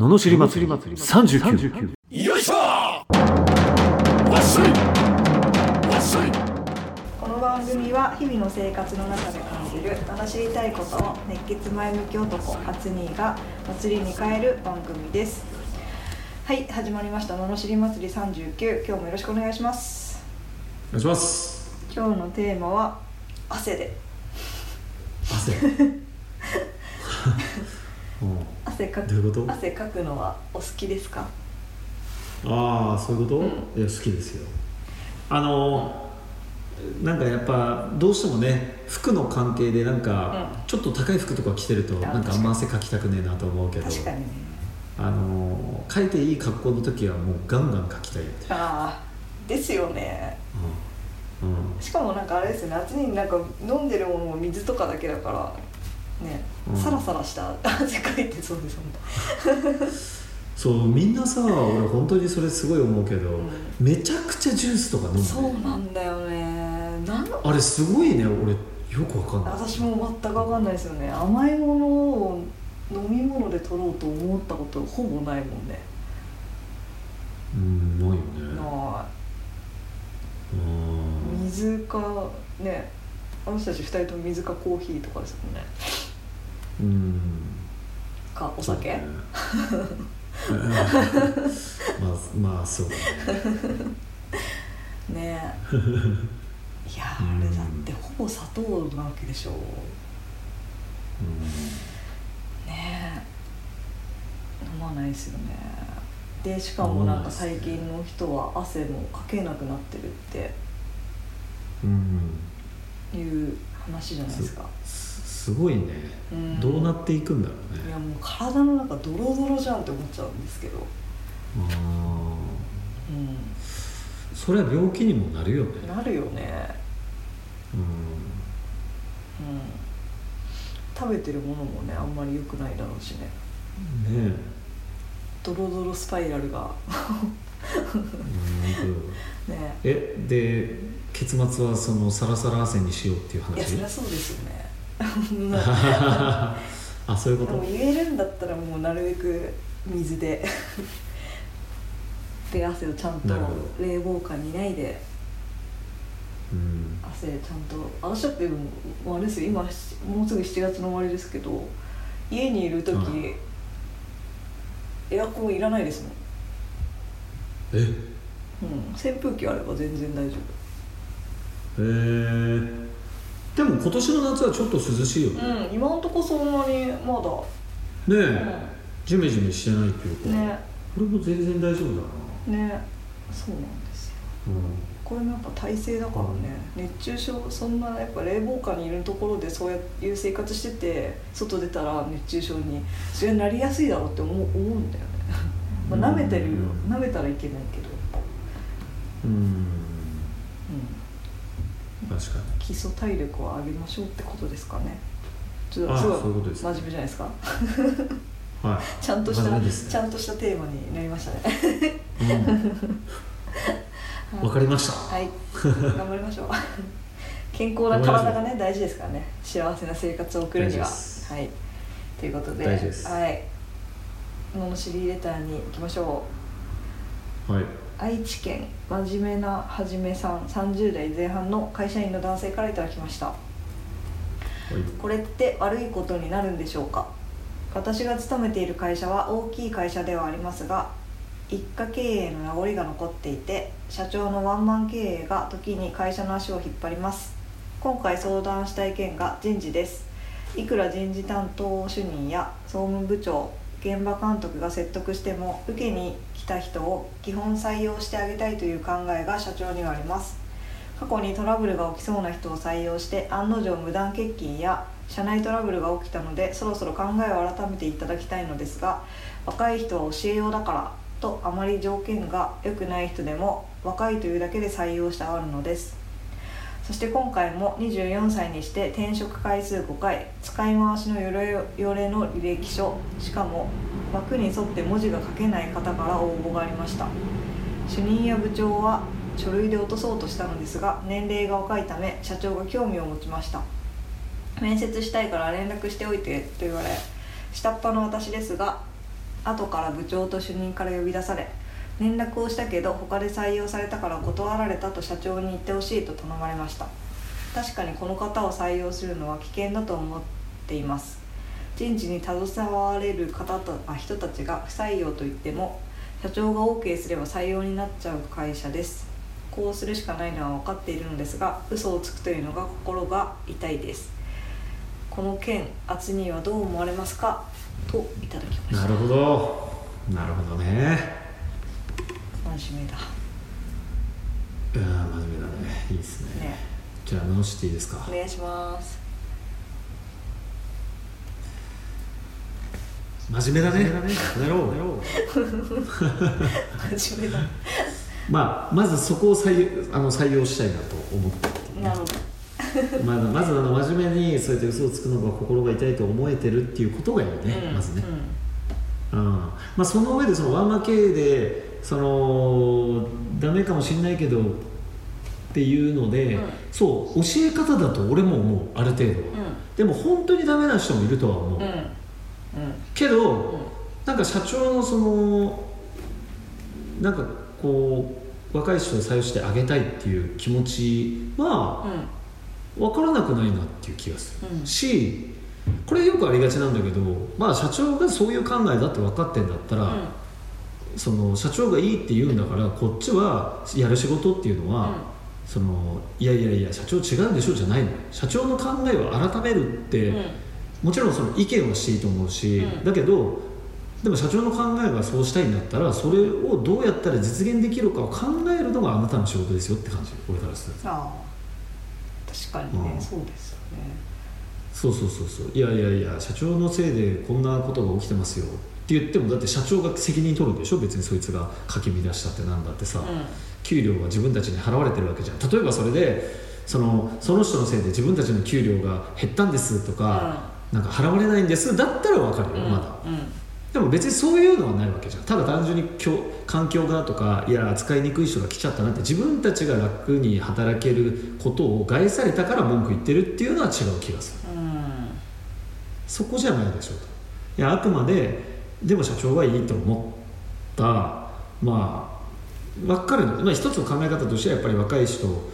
ののしり祭り。39よいしょこの番組は日々の生活の中で感じる名の知りたいことを熱血前向き男アツニーが祭りに変える番組です。はい始まりました。ののしり祭り39今日もよろしくお願いします。お願いします。今日のテーマは汗で。汗。うん汗かどういうこと？汗かくのはお好きですか？ああそういうこと、うん。いや好きですよ。あのなんかやっぱどうしてもね服の関係でなんか、うん。ちょっと高い服とか着てるとあなんかあんま汗かきたくねえなと思うけど。確かにね。あの書いていい格好の時はもうガンガン書きたいああですよね。うん。うん。しかもなんかあれですよね夏になんか飲んでるものも水とかだけだからね、うん。サラサラした汗かいてそうですもんねそうみんなさ俺本当にそれすごい思うけど、ん。めちゃくちゃジュースとか飲むね。そうなんだよね。なんあれすごいね俺よくわかんない。私も全く分かんないですよね。甘いものを飲み物で取ろうと思ったことほぼないもんね。うんないよね。なうん。水かねあの人たち2人とも水かコーヒーとかですもんねうん。かお酒、ね。まあまあそうだね。ねえ。いやあれだってほぼ砂糖なわけでしょ。ねえ。飲まないですよね。でしかもなんか最近の人は汗もかけなくなってるってうん、うん、いう話じゃないですか。すすごいね、うん。どうなっていくんだろうね。いやもう体の中ドロドロじゃんって思っちゃうんですけど。あー。うん。それは病気にもなるよね。なるよね。うん。うん。食べてるものもねあんまり良くないだろうしね。ねドロドロスパイラルが。ね。えで結末はそのサラサラ汗にしようっていういやそり話ゃそうですよね あそういうこでもと言えるんだったらもうなるべく水で。で汗をちゃんと冷房下にいないで。うん。汗ちゃんと。私だってもうあれですよ。今しもうすぐ7月の終わりですけど。家にいる時、はい。エアコンいらないですもん、え？うん、扇風機あれば全然大丈えー、でも今年の夏はちょっと涼しいよね、夫うん今んとこそんなにまだ。ねえ、ジメジメしてないっていうか、ね。これも全然大丈夫だな。ね。そうなんですよ。うん。これもやっぱ体勢だからね。熱中症そんなやっぱ冷房下にいるところでそういう生活してて外出たら熱中症にそれはなりやすいだろうって思う思うんだよね。まあ舐めてるようん舐めたらいけないけど、うんうん、確かに。基礎体力を上げましょうってことですかね。ちょっとあすごいそういうことです真面目じゃないですか。はい。ちゃんとした、ね。ちゃんとしたテーマになりましたね。うん。わかりました。はい。頑張りましょう。健康な体がね大事ですからね。幸せな生活を送るには。はい。ということではい。ののしりレターに行きましょはい。う愛知県真面目なはじめさん30代前半の会社員の男性からいただきました。はい。これって悪いことになるんでしょうか？私が勤めている会社は大きい会社ではありますが一家経営の名残が残っていて社長のワンマン経営が時に会社の足を引っ張ります。今回相談したい件が人事です。いくら人事担当主任や総務部長現場監督が説得しても受けに来た人を基本採用してあげたいという考えが社長にはあります。過去にトラブルが起きそうな人を採用して案の定無断欠勤や社内トラブルが起きたのでそろそろ考えを改めていただきたいのですが若い人は教えようだからとあまり条件が良くない人でも若いというだけで採用したがるのです。そして今回も24歳にして転職回数5回使い回しのよれよれの履歴書しかも枠に沿って文字が書けない方から応募がありました。主任や部長は書類で落とそうとしたのですが年齢が若いため社長が興味を持ちました。面接したいから連絡しておいてと言われ下っ端の私ですが後から部長と主任から呼び出され連絡をしたけど他で採用されたから断られたと社長に言ってほしいと頼まれました。確かにこの方を採用するのは危険だと思っています。人事に携われる方とあ人たちが不採用と言っても社長が OK すれば採用になっちゃう会社です。こうするしかないのは分かっているのですが嘘をつくというのが心が痛いです。この件厚にはどう思われますか？といただきました。なるほど。なるほどね。真面目だ。うん真面目だね。いいですね。ね。じゃあ直していいですか？お願いします。真面目だね。やろう。真面目だ。まあまずそこを採用あの採用したいなと思って。るなるほど。まあ、まずあの真面目にそうやって嘘をつくのが心が痛いと思えてるっていうことがいいね、うんまずね、ううん。まあ、その上でそのワンマン経営でそのダメかもしれないけどっていうので、うん。そう教え方だと俺も思うある程度は、でも本当にダメな人もいるとは思う、んうん。うん。けど、うん。なんか社長のそのなんかこう若い人を採用してあげたいっていう気持ちは分からなくないなっていう気がする、うん。しこれよくありがちなんだけどまあ社長がそういう考えだって分かってんだったら、その社長がいいって言うんだからこっちはやる仕事っていうのは、そのいやいやいや社長違うでしょじゃないの。社長の考えを改めるって、うんうん。もちろんその意見はしていいと思うし、うん。だけどでも社長の考えがそうしたいんだったらそれをどうやったら実現できるかを考えるのがあなたの仕事ですよって感じ。俺からすると。ああ。確かにね、うん。そうですよね。そうそうそうそう。いやいやいや社長のせいでこんなことが起きてますよって言ってもだって社長が責任取るでしょ？別にそいつがかき乱したってなんだってさ、う給料は自分たちに払われてるわけじゃん。例えばそれでそのその人のせいで自分たちの給料が減ったんですとか、なんか払われないんです。だったら分かるよ、ん。まだ。うん。でも別にそういうのはないわけじゃん。ただ単純にきょ環境がとかいや扱いにくい人が来ちゃったなって自分たちが楽に働けることを害されたから文句言ってるっていうのは違う気がする。うん。そこじゃないでしょうと。いやあくまででも社長はいいと思った。まあ分かる。の、まあ、一つの考え方としてはやっぱり若い人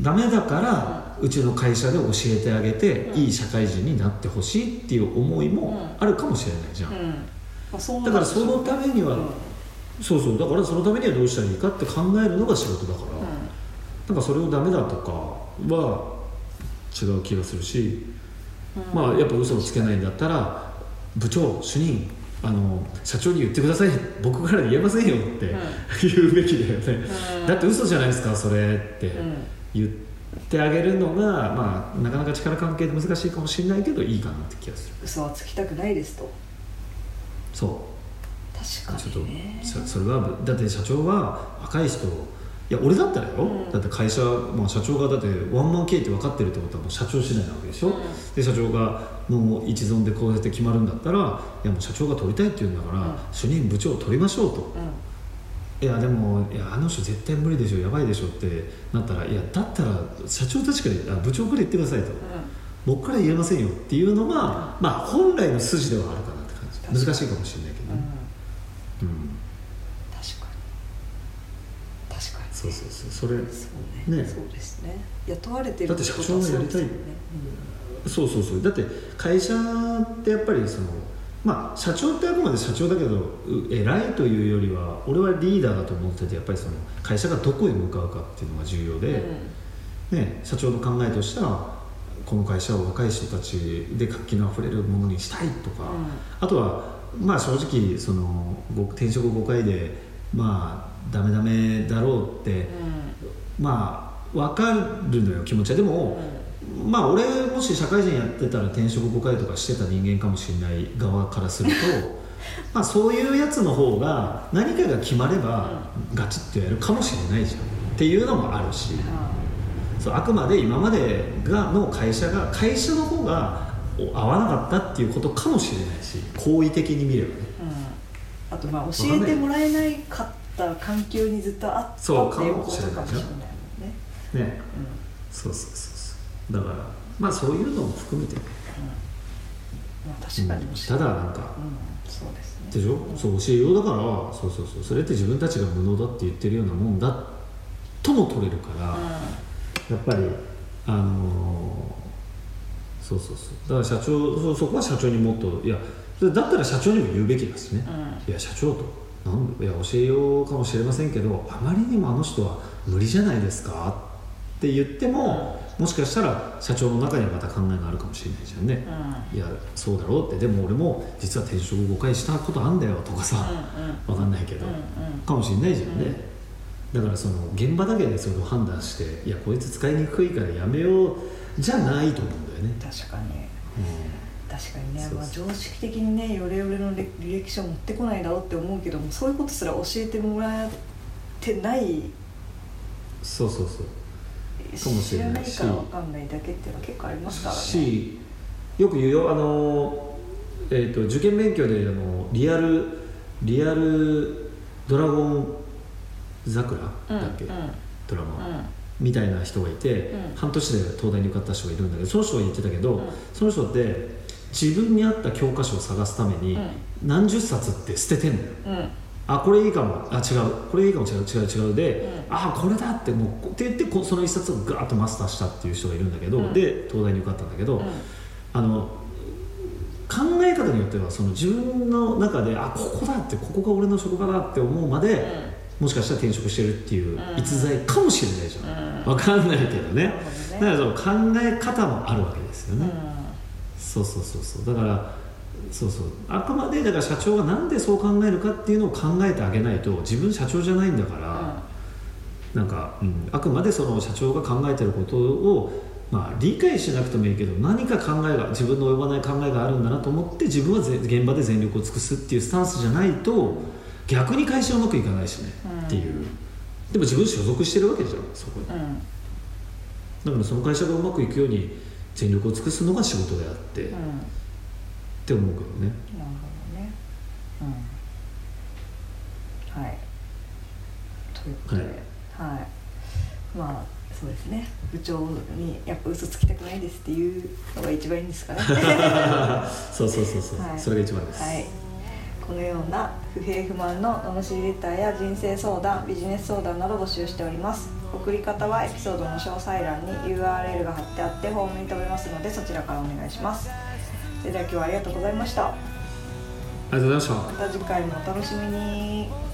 ダメだからうちの会社で教えてあげて、うん。いい社会人になってほしいっていう思いもあるかもしれないじゃん、うん。うだからそのためには、うん。そうそう。だからそのためにはどうしたらいいかって考えるのが仕事だから、なんかそれをダメだとかは違う気がするし、うん。まあやっぱ嘘をつけないんだったら部長主任あの社長に言ってください僕から言えませんよって、ん。言うべきだよね、うん。だって嘘じゃないですかそれってうん。言ってあげるのが、まあ、なかなか力関係で難しいかもしれないけどいいかなって気がする。嘘はつきたくないですと。そう。確ちょっとそれはだって社長は若い人いや俺だったらよ、うん。だって会社、まあ、社長がだってワンマン経営って分かってるってことはもう社長次第なわけでしょ、うん。で社長がもう一存でこうやって決まるんだったらいやもう社長が取りたいって言うんだから、うん。主任部長を取りましょうと、いやでもいやあの人絶対無理でしょやばいでしょってなったらいやだったら社長たちからあ部長から言ってくださいと、僕から言えませんよっていうのが、まあ本来の筋ではあるかなって感じ。難しいかもしれないけどうんうんね、うん確かに確かにそれそうねね。そうですね。雇われてるだって社長がやりたい。ってことはそうですよね。そうそうそう。だって会社ってやっぱりそのまあ社長ってあくまで社長だけどう偉いというよりは俺はリーダーだと思っててやっぱりその会社がどこへ向かうかっていうのが重要で、ね、社長の考えとしてはこの会社を若い人たちで活気のあふれるものにしたいとか、うん。あとはまあ正直そのご転職5回でまあダメダメだろうってうん。まあ分かるのよ気持ちは。でも、まあ俺もし社会人やってたら転職5回とかしてた人間かもしれない側からすると まあそういうやつの方が何かが決まればガチッとやるかもしれないじゃんっていうのもあるし。そうあくまで今までがの会社が会社の方がお合わなかったっていうことかもしれないし好意的に見ればね。うんあとまあ教えてもらえないかった環境にずっとあったそうっていうことかもしれないもんねね。そうそうそうそう。だからまあそういうのも含めてね。うん。あ確かにただなんかうん。そうですね。でしょ、そう教えようだからそうそうそう。それって自分たちが無能だって言ってるようなもんだ。とも取れるから、やっぱりあのーそうそうそう。だから社長そそこは社長にもっといやだったら社長にも言うべきですね、いや社長といや教えようかもしれませんけどあまりにもあの人は無理じゃないですかって言っても、もしかしたら社長の中にはまた考えがあるかもしれないじゃんね、いやそうだろうって。でも俺も実は転職5回したことあんだよとかさ、わかんないけど、かもしれないじゃんね、だからその現場だけでそれを判断していやこいつ使いにくいからやめようじゃないと思うんだよね、確かに。うん確かにね。まあ、常識的にねヨレヨレの履履歴書持ってこないだろうって思うけどもそういうことすら教えてもらってないそうそうそう。かもしれないし知らないから分かんないだけっていうのは結構ありますからね。しよく言うよあの、えー、と受験勉強であのリアルリアルドラゴン桜だっけ、うんうん。ドラマ、うん。みたいな人がいて、うん。半年で東大に受かった人がいるんだけどその人が言ってたけど、うん。その人って自分に合った教科書を探すために、何十冊って捨ててんのよ。うん。あこれいいかも。あ違う。これいいかも。違う違う違うで、うん。あこれだってもうって言ってこその一冊をガーッとマスターしたっていう人がいるんだけど、うん。で東大に受かったんだけど、うん。あの考え方によってはその自分の中であここだってここが俺の職場だって思うまで、もしかしたら転職してるっていう逸材かもしれないじゃん、わかんないけどね。ね。だからその考え方もあるわけですよね、うんそうそうそうそう。だからそうそう。あくまでだから社長がなんでそう考えるかっていうのを考えてあげないと自分社長じゃないんだから、なんか、うん、あくまでその社長が考えてることを、まあ、理解しなくてもいいけど何か考えが自分の及ばない考えがあるんだなと思って自分はぜ現場で全力を尽くすっていうスタンスじゃないと逆に会社うまくいかないしね、うん。っていう。でも自分所属してるわけじゃんそこに。うん。だからその会社がうまくいくように全力を尽くすのが仕事であって、っうんて思うけどねなるほどね。うん。はい。ということで、はい。まあそうですね。部長にやっぱ嘘つきたくないですっていうのが一番いいんですかね。そうそうそうそう、はいそれが一番です、はい。このような不平不満の罵りレターや人生相談、ビジネス相談など募集しております。送り方はエピソードの詳細欄に URL が貼ってあってフォームに飛べますのでそちらからお願いします。それでは今日はありがとうございました。ありがとうございましたまた次回もお楽しみに。